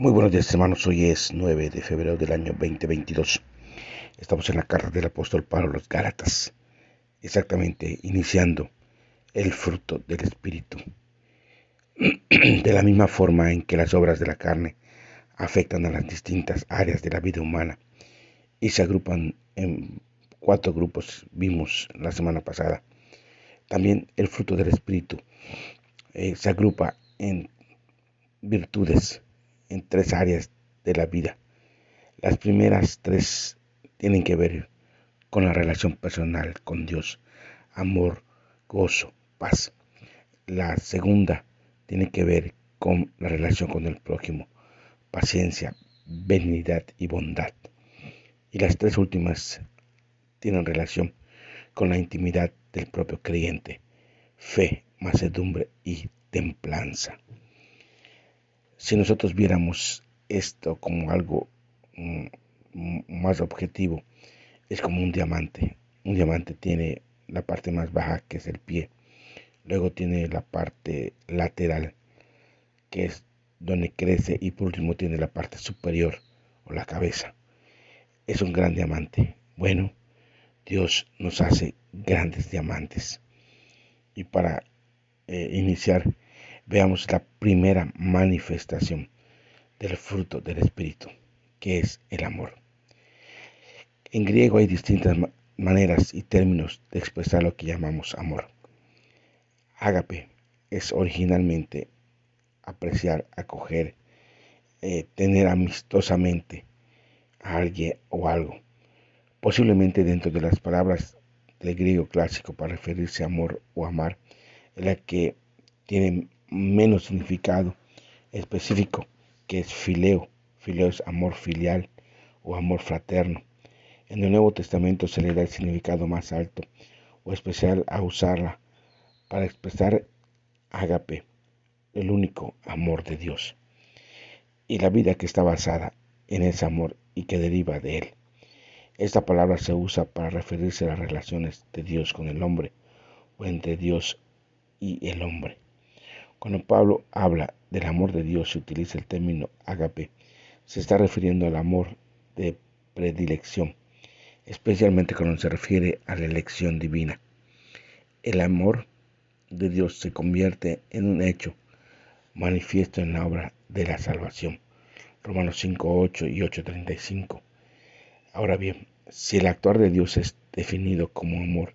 Muy buenos días hermanos, hoy es 9 de febrero del año 2022. Estamos en la carta del apóstol Pablo a los Gálatas, exactamente iniciando el fruto del Espíritu. De la misma forma en que las obras de la carne afectan a las distintas áreas de la vida humana y se agrupan en cuatro grupos, vimos la semana pasada. También el fruto del Espíritu eh, se agrupa en virtudes en tres áreas de la vida. Las primeras tres tienen que ver con la relación personal con Dios, amor, gozo, paz. La segunda tiene que ver con la relación con el prójimo, paciencia, benignidad y bondad. Y las tres últimas tienen relación con la intimidad del propio creyente, fe, macedumbre y templanza si nosotros viéramos esto como algo mm, más objetivo, es como un diamante. Un diamante tiene la parte más baja, que es el pie. Luego tiene la parte lateral, que es donde crece. Y por último tiene la parte superior o la cabeza. Es un gran diamante. Bueno, Dios nos hace grandes diamantes. Y para eh, iniciar, veamos la primera manifestación del fruto del Espíritu, que es el amor. En griego hay distintas maneras y términos de expresar lo que llamamos amor. Ágape es originalmente apreciar, acoger, eh, tener amistosamente a alguien o algo. Posiblemente dentro de las palabras del griego clásico para referirse a amor o amar, en la que tiene menos significado específico que es fileo. Fileo es amor filial o amor fraterno. En el Nuevo Testamento se le da el significado más alto o especial a usarla para expresar ágape, el único amor de Dios, y la vida que está basada en ese amor y que deriva de él. Esta palabra se usa para referirse a las relaciones de Dios con el hombre o entre Dios y el hombre. Cuando Pablo habla del amor de Dios y utiliza el término agape, se está refiriendo al amor de predilección, especialmente cuando se refiere a la elección divina. El amor de Dios se convierte en un hecho manifiesto en la obra de la salvación. Romanos 5, 8 y 8.35. Ahora bien, si el actuar de Dios es definido como amor,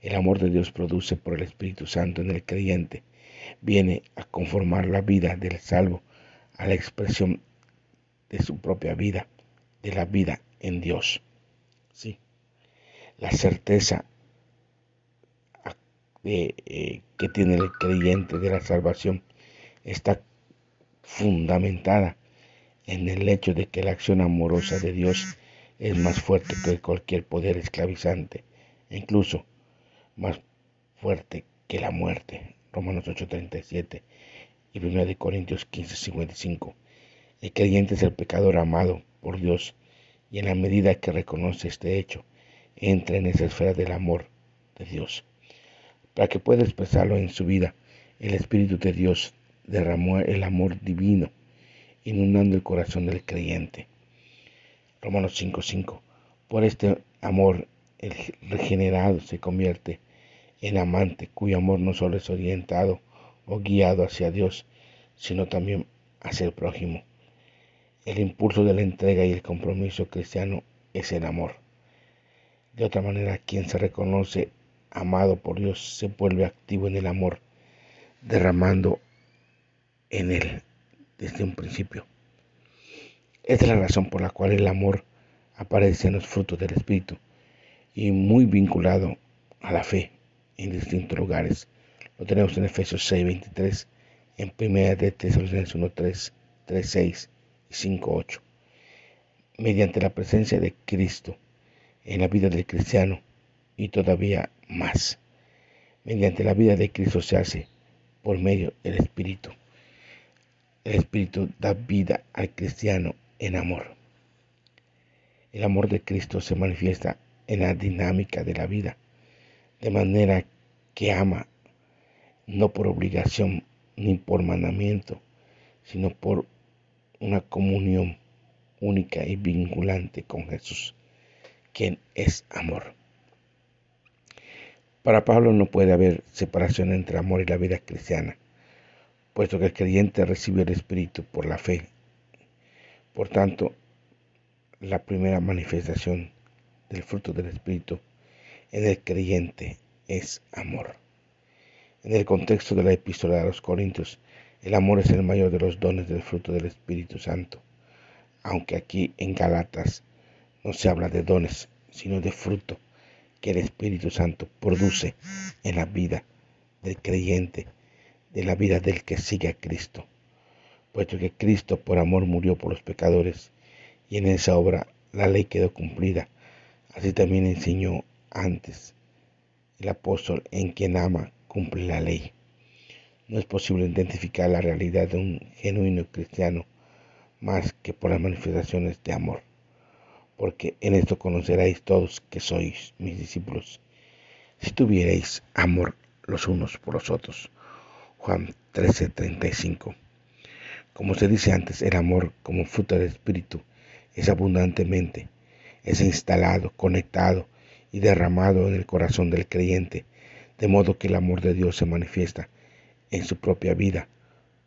el amor de Dios produce por el Espíritu Santo en el creyente viene a conformar la vida del salvo a la expresión de su propia vida, de la vida en Dios. Sí. La certeza eh, que tiene el creyente de la salvación está fundamentada en el hecho de que la acción amorosa de Dios es más fuerte que cualquier poder esclavizante, incluso más fuerte que la muerte. Romanos 8:37 y 1 Corintios 15:55. El creyente es el pecador amado por Dios y en la medida que reconoce este hecho, entra en esa esfera del amor de Dios. Para que pueda expresarlo en su vida, el Espíritu de Dios derramó el amor divino, inundando el corazón del creyente. Romanos 5:5. Por este amor, el regenerado se convierte en amante cuyo amor no solo es orientado o guiado hacia Dios, sino también hacia el prójimo. El impulso de la entrega y el compromiso cristiano es el amor. De otra manera, quien se reconoce amado por Dios se vuelve activo en el amor, derramando en él desde un principio. Esta es la razón por la cual el amor aparece en los frutos del Espíritu y muy vinculado a la fe, en distintos lugares. Lo tenemos en Efesios 6, 23, en 1 de Tesalonicenses 1, 3, 3, 6 y 5, 8. Mediante la presencia de Cristo en la vida del cristiano y todavía más. Mediante la vida de Cristo se hace por medio del Espíritu. El Espíritu da vida al cristiano en amor. El amor de Cristo se manifiesta en la dinámica de la vida de manera que ama, no por obligación ni por mandamiento, sino por una comunión única y vinculante con Jesús, quien es amor. Para Pablo no puede haber separación entre amor y la vida cristiana, puesto que el creyente recibe el Espíritu por la fe. Por tanto, la primera manifestación del fruto del Espíritu en el creyente es amor. En el contexto de la epístola a los Corintios, el amor es el mayor de los dones del fruto del Espíritu Santo, aunque aquí en Galatas no se habla de dones, sino de fruto que el Espíritu Santo produce en la vida del creyente, de la vida del que sigue a Cristo, puesto que Cristo por amor murió por los pecadores y en esa obra la ley quedó cumplida. Así también enseñó antes el apóstol en quien ama cumple la ley. No es posible identificar la realidad de un genuino cristiano más que por las manifestaciones de amor, porque en esto conoceréis todos que sois mis discípulos, si tuvierais amor los unos por los otros. Juan 13:35. Como se dice antes, el amor como fruto del Espíritu es abundantemente, es instalado, conectado y derramado en el corazón del creyente, de modo que el amor de Dios se manifiesta en su propia vida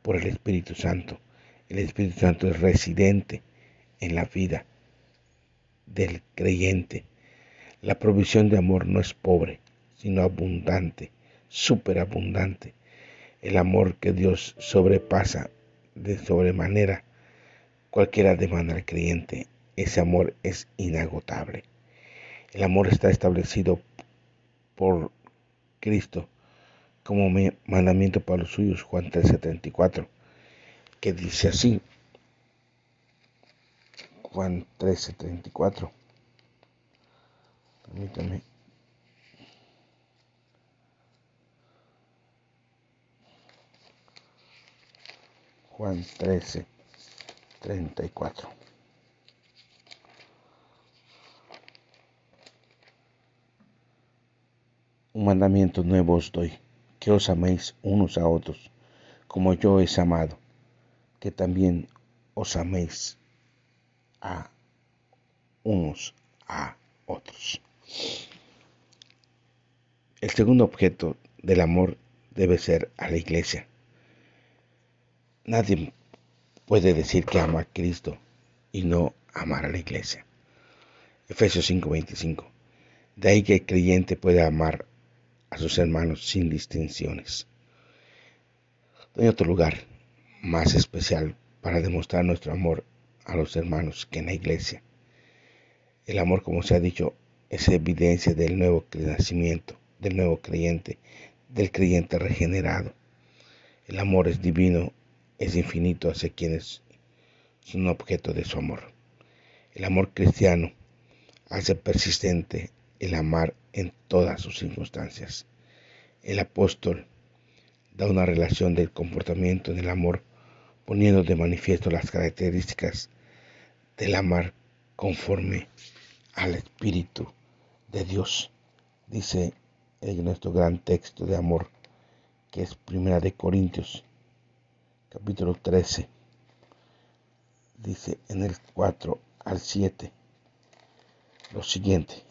por el Espíritu Santo. El Espíritu Santo es residente en la vida del creyente. La provisión de amor no es pobre, sino abundante, superabundante. El amor que Dios sobrepasa de sobremanera cualquiera demanda al creyente. Ese amor es inagotable. El amor está establecido por Cristo como mandamiento para los suyos, Juan 13:34, que dice así, Juan 13:34, permítame. Juan 13, 34. Un mandamiento nuevo os doy, que os améis unos a otros, como yo he amado, que también os améis a unos a otros. El segundo objeto del amor debe ser a la iglesia. Nadie puede decir que ama a Cristo y no amar a la iglesia. Efesios 5:25. De ahí que el creyente puede amar a sus hermanos sin distinciones. No hay otro lugar más especial para demostrar nuestro amor a los hermanos que en la iglesia. El amor, como se ha dicho, es evidencia del nuevo nacimiento, del nuevo creyente, del creyente regenerado. El amor es divino es infinito hacia quienes son objeto de su amor. El amor cristiano hace persistente el amar en todas sus circunstancias. El apóstol da una relación del comportamiento del amor poniendo de manifiesto las características del amar conforme al Espíritu de Dios. Dice en nuestro gran texto de amor que es Primera de Corintios capítulo 13, dice en el 4 al 7 lo siguiente.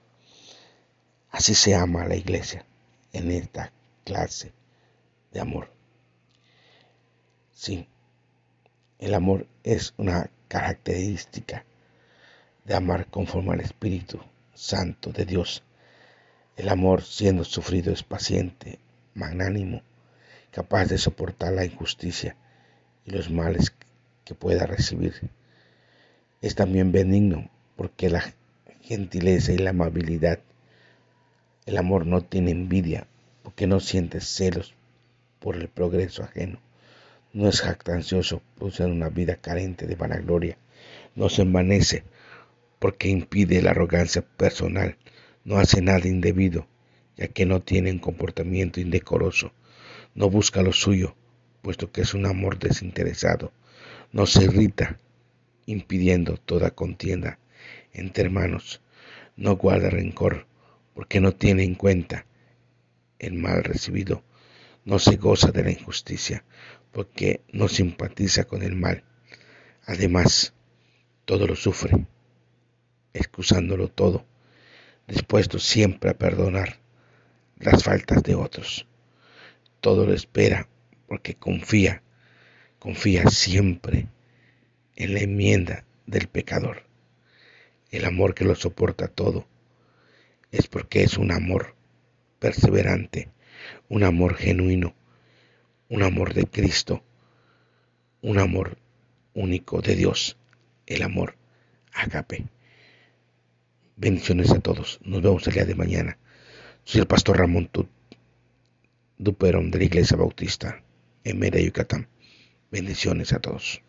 Así se ama a la iglesia en esta clase de amor. Sí, el amor es una característica de amar conforme al Espíritu Santo de Dios. El amor siendo sufrido es paciente, magnánimo, capaz de soportar la injusticia y los males que pueda recibir. Es también benigno porque la gentileza y la amabilidad, el amor no tiene envidia porque no siente celos por el progreso ajeno, no es jactancioso, produce una vida carente de vanagloria, no se envanece porque impide la arrogancia personal, no hace nada indebido, ya que no tiene un comportamiento indecoroso, no busca lo suyo, puesto que es un amor desinteresado, no se irrita, impidiendo toda contienda entre hermanos, no guarda rencor, porque no tiene en cuenta el mal recibido, no se goza de la injusticia, porque no simpatiza con el mal. Además, todo lo sufre, excusándolo todo, dispuesto siempre a perdonar las faltas de otros. Todo lo espera porque confía, confía siempre en la enmienda del pecador. El amor que lo soporta todo es porque es un amor perseverante, un amor genuino, un amor de Cristo, un amor único de Dios, el amor agape. Bendiciones a todos. Nos vemos el día de mañana. Soy el pastor Ramón Duperón de la Iglesia Bautista en Mérida, Yucatán. Bendiciones a todos.